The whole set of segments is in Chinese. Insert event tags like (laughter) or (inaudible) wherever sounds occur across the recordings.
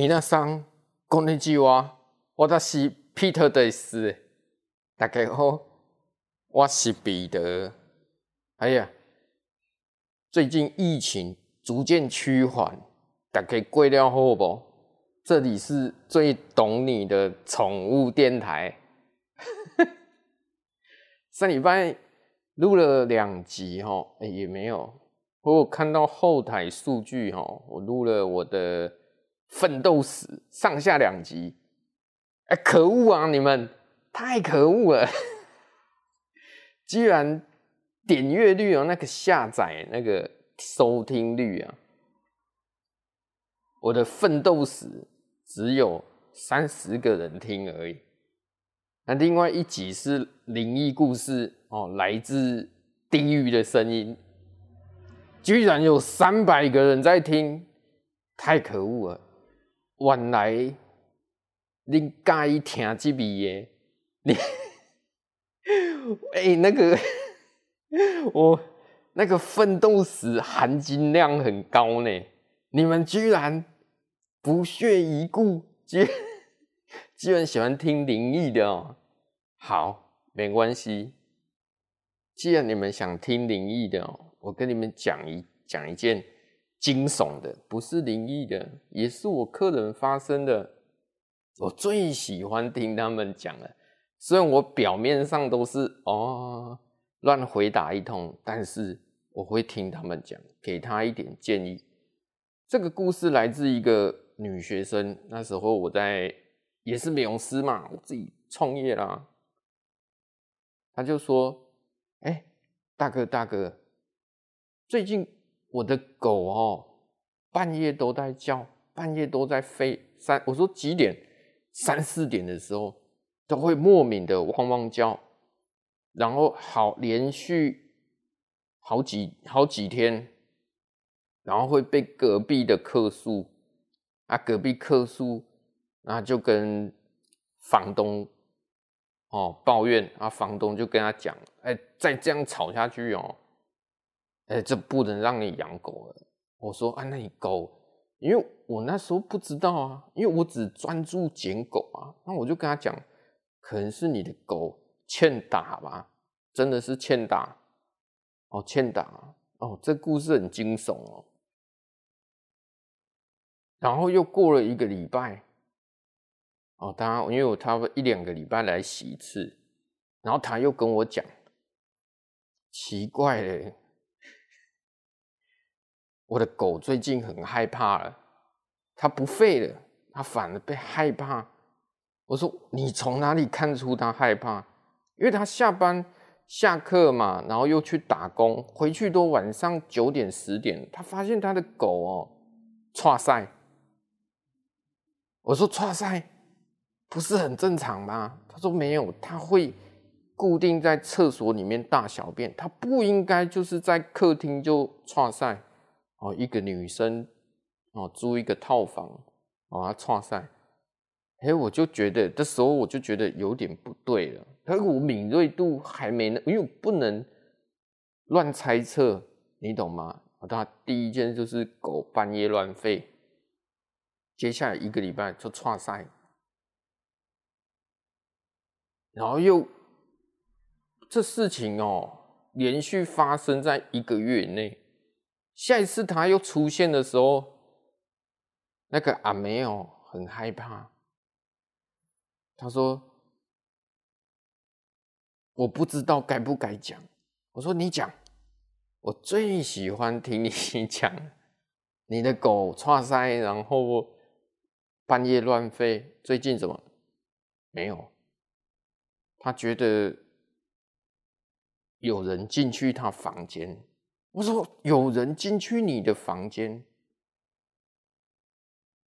米娜桑，こんにちは，我是 Peter です。大家好，我是彼得。哎呀，最近疫情逐渐趋缓，大家过了好不？这里是最懂你的宠物电台。(laughs) 上礼拜录了两集哈，哎也没有。不过看到后台数据哈，我录了我的 奋斗史上下两集。哎，可恶啊！你们太可恶了，(laughs) 居然点阅率哦，那个下载那个收听率啊，我的奋斗史只有三十个人听而已。那另外一集是灵异故事哦，来自地狱的声音，居然有三百个人在听，太可恶了！原来恁介意听这味的，你 (laughs) 哎、那个 (laughs) 我那个奋斗史含金量很高呢，你们居然不屑一顾，居然 (laughs) 居然喜欢听灵异的哦。好，没关系。既然你们想听灵异的哦，我跟你们讲一讲一件惊悚的，不是灵异的，也是我客人发生的。我最喜欢听他们讲了，虽然我表面上都是哦乱回答一通，但是我会听他们讲，给他一点建议。这个故事来自一个女学生，那时候我在也是美容师嘛，我自己创业啦。他就说：“哎、大哥大哥，最近我的狗哦，半夜都在叫，半夜都在吠。三，我说几点？三四点的时候都会莫名的汪汪叫，然后好连续好几好几天，然后会被隔壁的客诉啊，隔壁客诉，那就跟房东。”哦，抱怨啊，房东就跟他讲，哎、再这样吵下去哦，哎、这不能让你养狗了。我说啊，那你狗，因为我那时候不知道啊，因为我只专注捡狗啊，那我就跟他讲，可能是你的狗欠打吧，真的是欠打，哦，欠打，哦，这故事很惊悚哦。然后又过了一个礼拜。哦，他因为我差不多一两个礼拜来洗一次，然后他又跟我讲，奇怪嘞，我的狗最近很害怕了，它不吠了，它反而被害怕。我说你从哪里看出它害怕？因为它下班下课嘛，然后又去打工，回去都晚上九点十点，他发现他的狗哦，剉赛。我说剉赛。不是很正常吗？他说没有，他会固定在厕所里面大小便，他不应该就是在客厅就剉赛哦。一个女生哦，租一个套房哦，她剉赛，哎，我就觉得这时候我就觉得有点不对了。可是我敏锐度还没呢，因为我不能乱猜测，你懂吗？他第一件就是狗半夜乱吠，接下来一个礼拜就剉赛。然后又这事情哦，连续发生在一个月内。下一次他又出现的时候，那个阿梅哦很害怕。他说：“我不知道该不该讲。”我说：“你讲，我最喜欢听你讲。(laughs) 你的狗剉赛，然后半夜乱吠，最近怎么没有？”他觉得有人进去他房间，我说有人进去你的房间，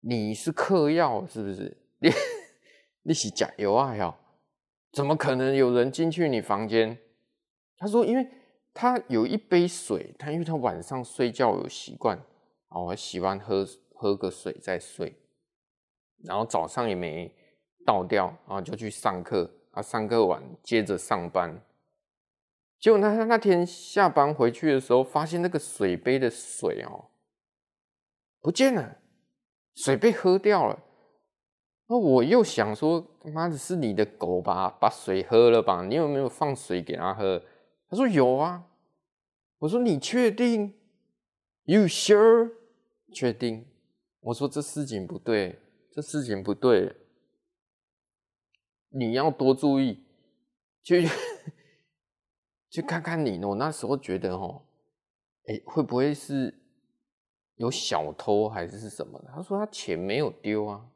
你是嗑药是不是？你你是假油啊？要怎么可能有人进去你房间？他说，因为他有一杯水，他因为他晚上睡觉有习惯，哦，喜欢喝喝个水再睡，然后早上也没倒掉，然后就去上课。啊，上课完接着上班，结果他他那天下班回去的时候，发现那个水杯的水哦不见了，水被喝掉了。那我又想说，妈的，是你的狗吧？把水喝了吧？你有没有放水给它喝？他说有啊。我说你确定？You sure？确定？我说这事情不对，这事情不对，你要多注意，就去看看你。我那时候觉得哦，哎，会不会是有小偷还是什么？他说他钱没有丢啊。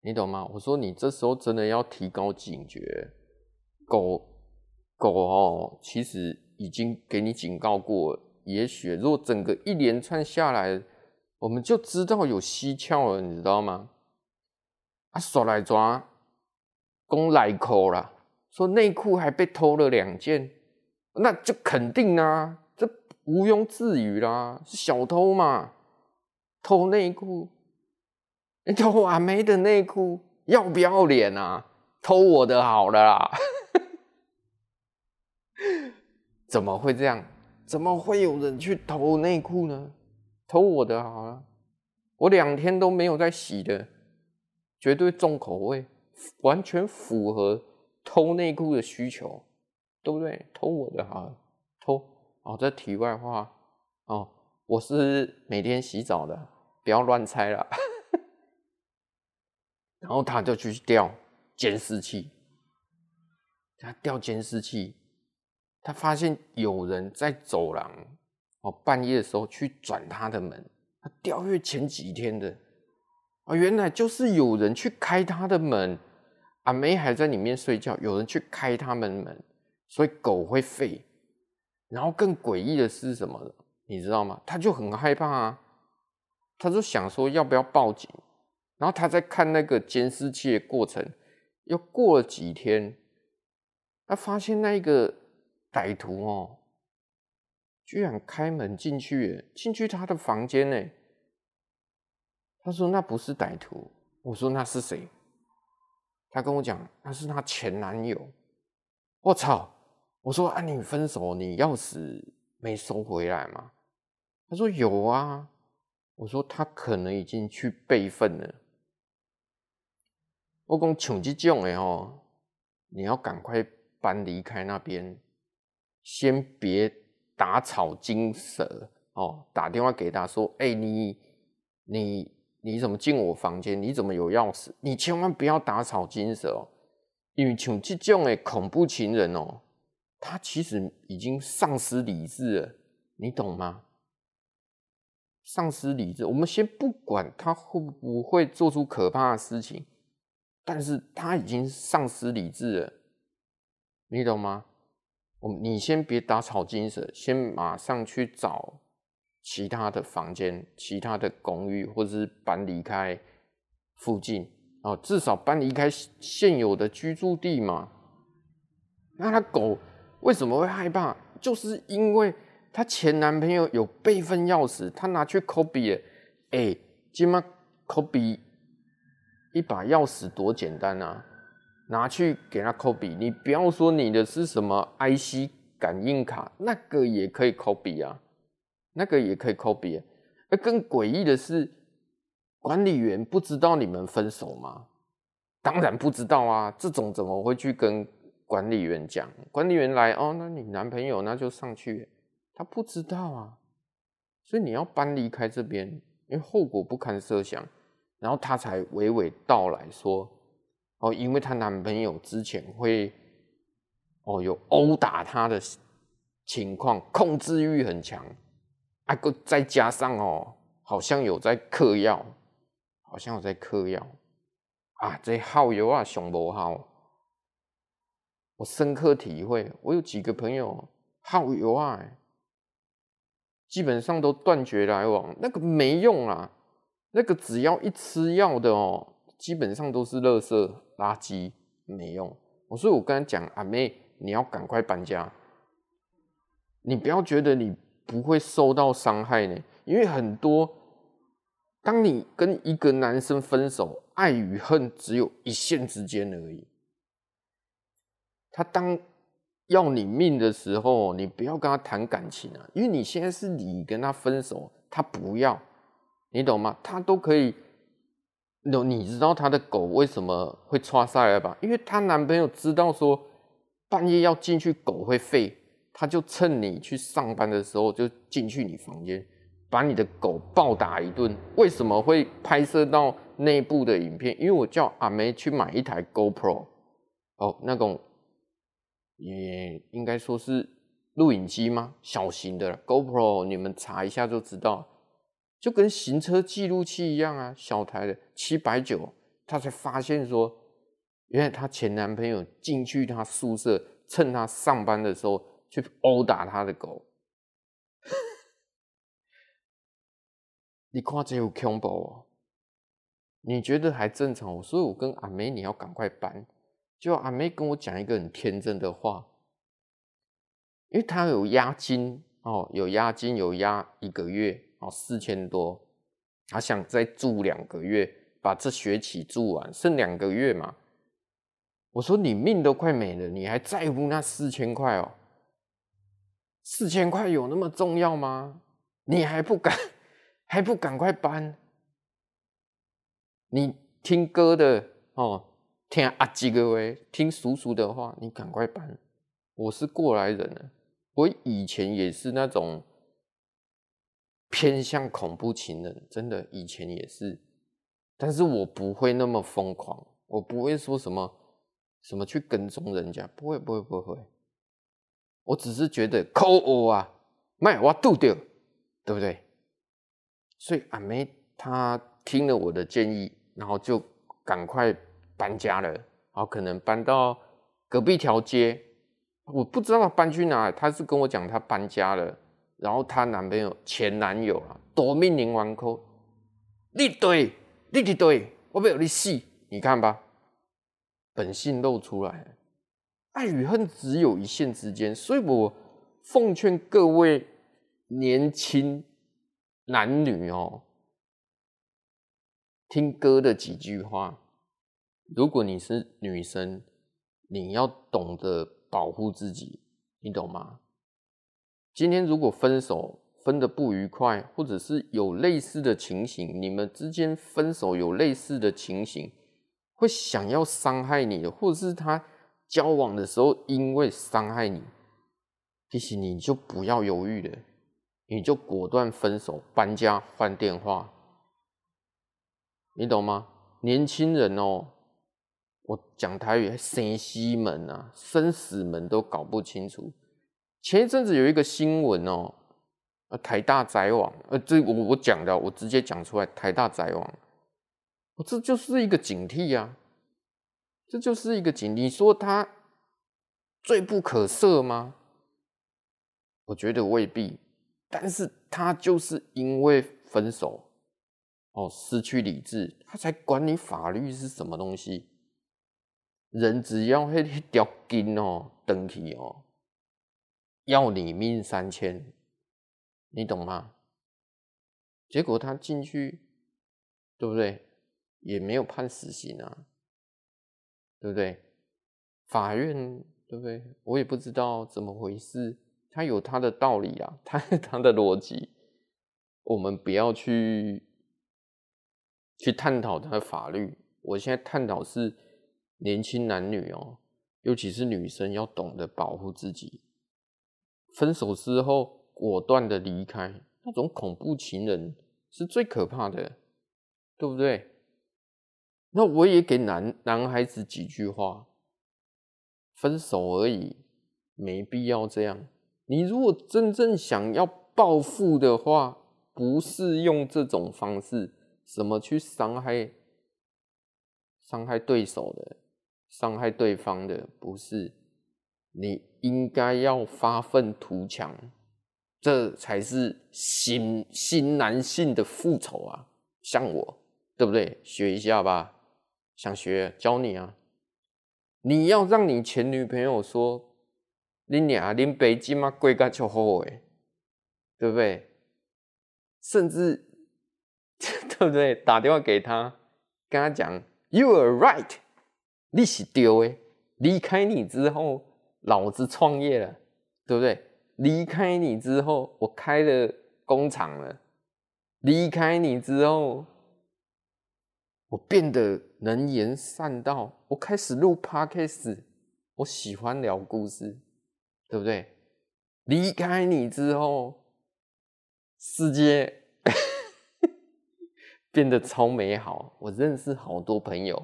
你懂吗？我说你这时候真的要提高警觉。狗狗哦，其实已经给你警告过。也许如果整个一连串下来，我们就知道有蹊跷了，你知道吗？啊，说来抓，公来扣啦，说内裤还被偷了两件，那就肯定啊，这毋庸置疑啦，是小偷嘛，偷内裤。你偷阿妹的内裤，要不要脸啊？偷我的好了啦！(laughs) 怎么会这样？怎么会有人去偷内裤呢？偷我的好了，我两天都没有在洗的，绝对重口味，完全符合偷内裤的需求，对不对？偷我的好，偷哦。这题外话哦，我是每天洗澡的，不要乱猜了。(laughs) 然后他就去调监视器，他调监视器，他发现有人在走廊哦，半夜的时候去转他的门。他调阅前几天的啊，原来就是有人去开他的门，阿梅还在里面睡觉，有人去开他们门，所以狗会吠。然后更诡异的是什么？你知道吗？他就很害怕啊，他就想说要不要报警。然后他在看那个监视器的过程，又过了几天，他发现那个歹徒哦，居然开门进去，进去他的房间呢。他说那不是歹徒，我说那是谁？他跟我讲那是他前男友。我操！我说啊，你分手，你钥匙没收回来吗？他说有啊。我说他可能已经去备份了。我讲像这种的哦，你要赶快搬离开那边，先别打草惊蛇哦。打电话给他说：“哎、你你你怎么进我房间？你怎么有钥匙？你千万不要打草惊蛇哦，因为像这种的恐怖情人哦，他其实已经丧失理智了，你懂吗？丧失理智，我们先不管他会不会做出可怕的事情。”但是他已经丧失理智了，你懂吗？我你先别打草惊蛇，先马上去找其他的房间、其他的公寓，或者是搬离开附近哦，至少搬离开现有的居住地嘛。那他狗为什么会害怕？就是因为他前男朋友有备份钥匙，他拿去 copy，哎，今嘛 copy。一把钥匙多简单啊！拿去给他 copy，你不要说你的是什么 IC 感应卡，那个也可以 copy 啊，那个也可以 copy 啊。那更诡异的是，管理员不知道你们分手吗？当然不知道啊，这种怎么会去跟管理员讲？管理员来哦，那你男朋友那就上去，他不知道啊，所以你要搬离开这边，因为后果不堪设想。然后他才娓娓道来说：“哦，因为她男朋友之前会哦有殴打她的情况，控制欲很强，啊个，再加上哦，好像有在嗑药，好像有在嗑药啊，这耗油啊，熊不好。我深刻体会，我有几个朋友耗油啊，基本上都断绝来往，那个没用啊。”那个只要一吃药的哦，基本上都是垃圾垃圾，没用。所以我跟他讲，阿妹，你要赶快搬家，你不要觉得你不会受到伤害呢，因为很多，当你跟一个男生分手，爱与恨只有一线之间而已。他当要你命的时候，你不要跟他谈感情啊，因为你现在是你跟他分手，他不要。你懂吗？他都可以 no, 你知道他的狗为什么会抓塞了吧？因为她男朋友知道说半夜要进去，狗会吠，他就趁你去上班的时候就进去你房间，把你的狗暴打一顿。为什么会拍摄到内部的影片？因为我叫阿梅去买一台 GoPro，哦，那种也应该说是录影机吗？小型的 GoPro，你们查一下就知道。就跟行车记录器一样啊，小台的七百九，他才发现说，原来她前男朋友进去她宿舍，趁她上班的时候去殴打她的狗。你看这有恐怖哦？你觉得还正常？所以我跟阿梅你要赶快搬。就阿妹跟我讲一个很天真的话，因为他有押金哦，有押金，有押一个月。哦，四千多，他想再住两个月，把这学期住完，剩两个月嘛。我说你命都快没了，你还在乎那四千块哦？四千块有那么重要吗？你还不赶，还不赶快搬？你听哥的哦，听阿几个喂，听叔叔的话，你赶快搬。我是过来人了，我以前也是那种。偏向恐怖情人，真的以前也是，但是我不会那么疯狂，我不会说什么什么去跟踪人家，不会不会不会，我只是觉得抠我啊，卖我度掉，对不对？所以阿妹她听了我的建议，然后就赶快搬家了，然后可能搬到隔壁条街，我不知道她搬去哪里，她是跟我讲她搬家了。然后她男朋友前男友啊，夺命连环扣，你对，你对对，我不要你死，你看吧，本性露出来，爱与恨只有一线之间，所以我奉劝各位年轻男女哦，听哥的几句话，如果你是女生，你要懂得保护自己，你懂吗？今天如果分手分得不愉快，或者是有类似的情形，你们之间分手有类似的情形，会想要伤害你的，或者是他交往的时候因为伤害你，其实你就不要犹豫了，你就果断分手，搬家换电话，你懂吗？年轻人哦，我讲台语，生死门啊，生死门都搞不清楚。前一阵子有一个新闻哦，呃，台大宅网，呃，这我我讲的，我直接讲出来，台大宅网，我这就是一个警惕啊，这就是一个警惕。你说他罪不可赦吗？我觉得未必，但是他就是因为分手，哦，失去理智，他才管你法律是什么东西。人只要那条筋哦，断去哦。要你命三千，你懂吗？结果他进去，对不对？也没有判死刑啊，对不对？法院，对不对？我也不知道怎么回事，他有他的道理啊，(laughs) 他他的逻辑，我们不要去去探讨他的法律。我现在探讨是年轻男女哦，尤其是女生要懂得保护自己。分手之后果断的离开，那种恐怖情人是最可怕的，对不对？那我也给男男孩子几句话：分手而已，没必要这样。你如果真正想要报复的话，不是用这种方式，什么去伤害、伤害对手的、伤害对方的，不是。你应该要发愤图强，这才是新新男性的复仇啊！像我，对不对？学一下吧，想学教你啊！你要让你前女朋友说：“你俩林北京嘛，贵干就好诶，对不对？”甚至 (laughs) 对不对？打电话给他，跟他讲：“You are right，你是对的。”离开你之后。老子创业了，对不对？离开你之后，我开了工厂了。离开你之后，我变得能言善道，我开始录 Podcast，我喜欢聊故事，对不对？离开你之后，世界 (laughs) 变得超美好。我认识好多朋友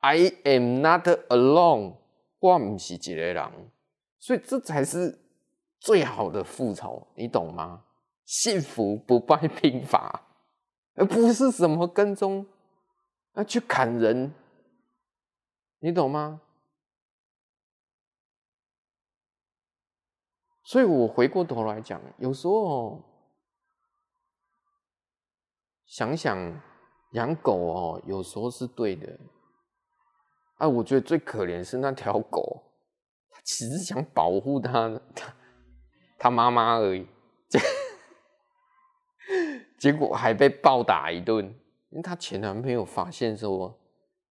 ，I am not alone，我不是一个人，所以这才是最好的复仇，你懂吗？幸福不败兵法，而不是什么跟踪。要去砍人，你懂吗？所以我回过头来讲，有时候想想养狗哦，有时候是对的。啊，我觉得最可怜是那条狗，它其实想保护它它它妈妈而已，(laughs) 结果还被暴打一顿。因为她前男朋友发现说，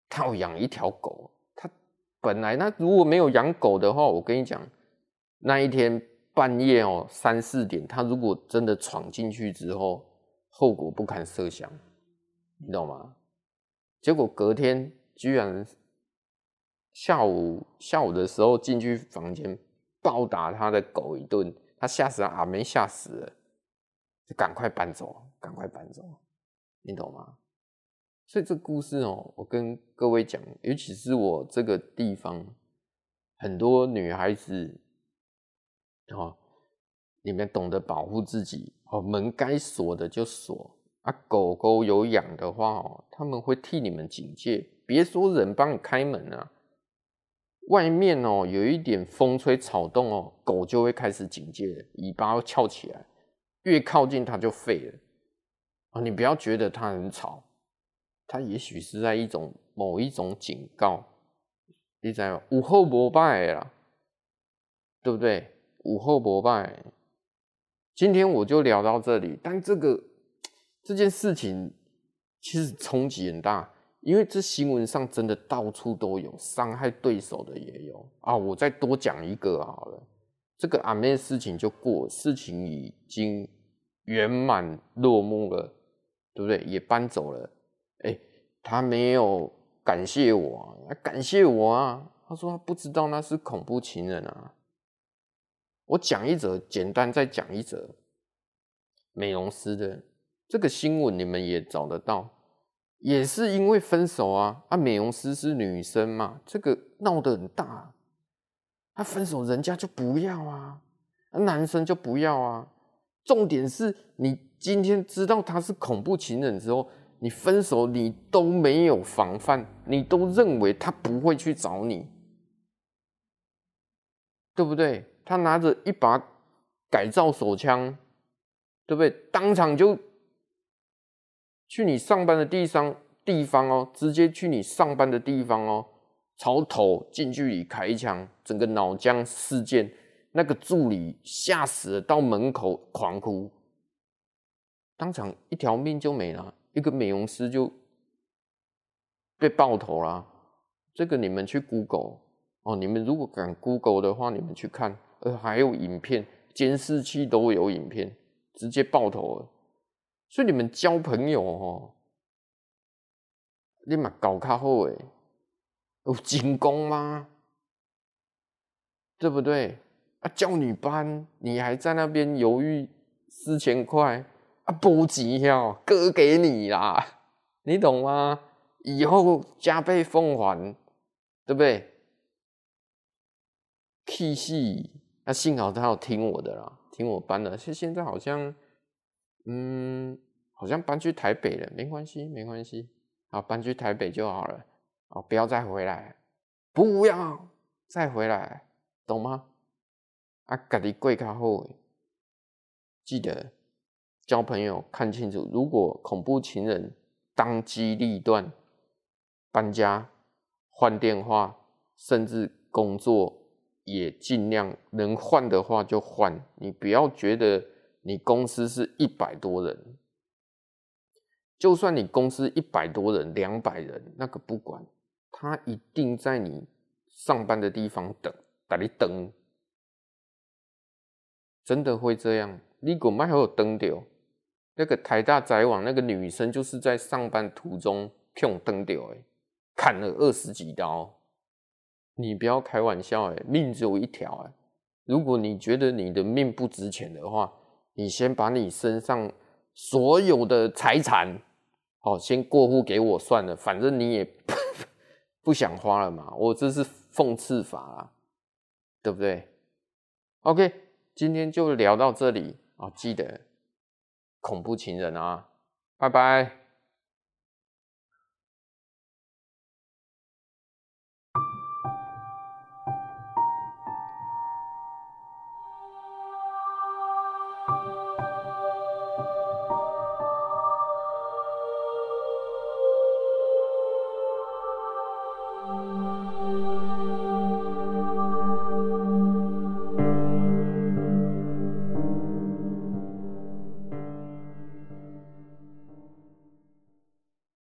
她有养一条狗。她本来那如果没有养狗的话，我跟你讲，那一天半夜哦三四点，她如果真的闯进去之后，后果不堪设想，你懂吗？结果隔天居然下午下午的时候进去房间暴打他的狗一顿，他吓死了，阿妹吓死了，就赶快搬走，赶快搬走，你懂吗？所以这故事哦，我跟各位讲，尤其是我这个地方，很多女孩子哦，你们懂得保护自己哦，门该锁的就锁啊。狗狗有养的话哦，他们会替你们警戒，别说人帮你开门啊，外面哦有一点风吹草动哦，狗就会开始警戒，尾巴翘起来，越靠近它就废了啊。你不要觉得它很吵。它也许是在一种某一种警告，你知道吗？有好无歹啦，对不对？午后膜拜。今天我就聊到这里，但这个这件事情其实冲击很大，因为这新闻上真的到处都有，伤害对手的也有啊。我再多讲一个好了，这个阿妹事情就过，事情已经圆满落幕了，对不对？也搬走了。哎、他没有感谢我，他感谢我啊！他说他不知道那是恐怖情人啊。我讲一则，简单再讲一则美容师的这个新闻，你们也找得到，也是因为分手啊。啊，美容师是女生嘛，这个闹得很大。他分手，人家就不要啊，男生就不要啊。重点是你今天知道他是恐怖情人之后。你分手，你都没有防范，你都认为他不会去找你，对不对？他拿着一把改造手枪，对不对？当场就去你上班的地方地方哦，直接去你上班的地方哦，朝头近距离开一枪，整个脑浆事件，那个助理吓死了，到门口狂哭，当场一条命就没了。一个美容师就被爆头了，这个你们去 Google 哦，你们如果敢 Google 的话，你们去看，呃，还有影片，监视器都有影片，直接爆头。所以你们交朋友哦，你嘛搞卡好诶，(laughs) 有进攻吗？对不对？啊，教女班，你还在那边犹豫四千块。啊，不急呀，哥给你啦，(laughs) 你懂吗？以后加倍奉还，对不对？气死！那幸好他有听我的啦，听我班的。现现在好像，嗯，好像搬去台北了，没关系，没关系，好，搬去台北就好了。哦，不要再回来，不要再回来，懂吗？啊，家己过较好，记得。交朋友看清楚，如果恐怖情人当机立断搬家、换电话，甚至工作也尽量能换的话就换。你不要觉得你公司是一百多人，就算你公司一百多人、两百人，那个不管，他一定在你上班的地方等，等你等，真的会这样。你果麦还有等掉。那个台大宅网那个女生就是在上班途中用灯掉哎，砍了二十几刀，你不要开玩笑哎，命只有一条哎。如果你觉得你的命不值钱的话，你先把你身上所有的财产，好，先过户给我算了，反正你也 (laughs) 不想花了嘛。我这是讽刺法啦，对不对？OK，今天就聊到这里啊，记得恐怖情人啊，拜拜。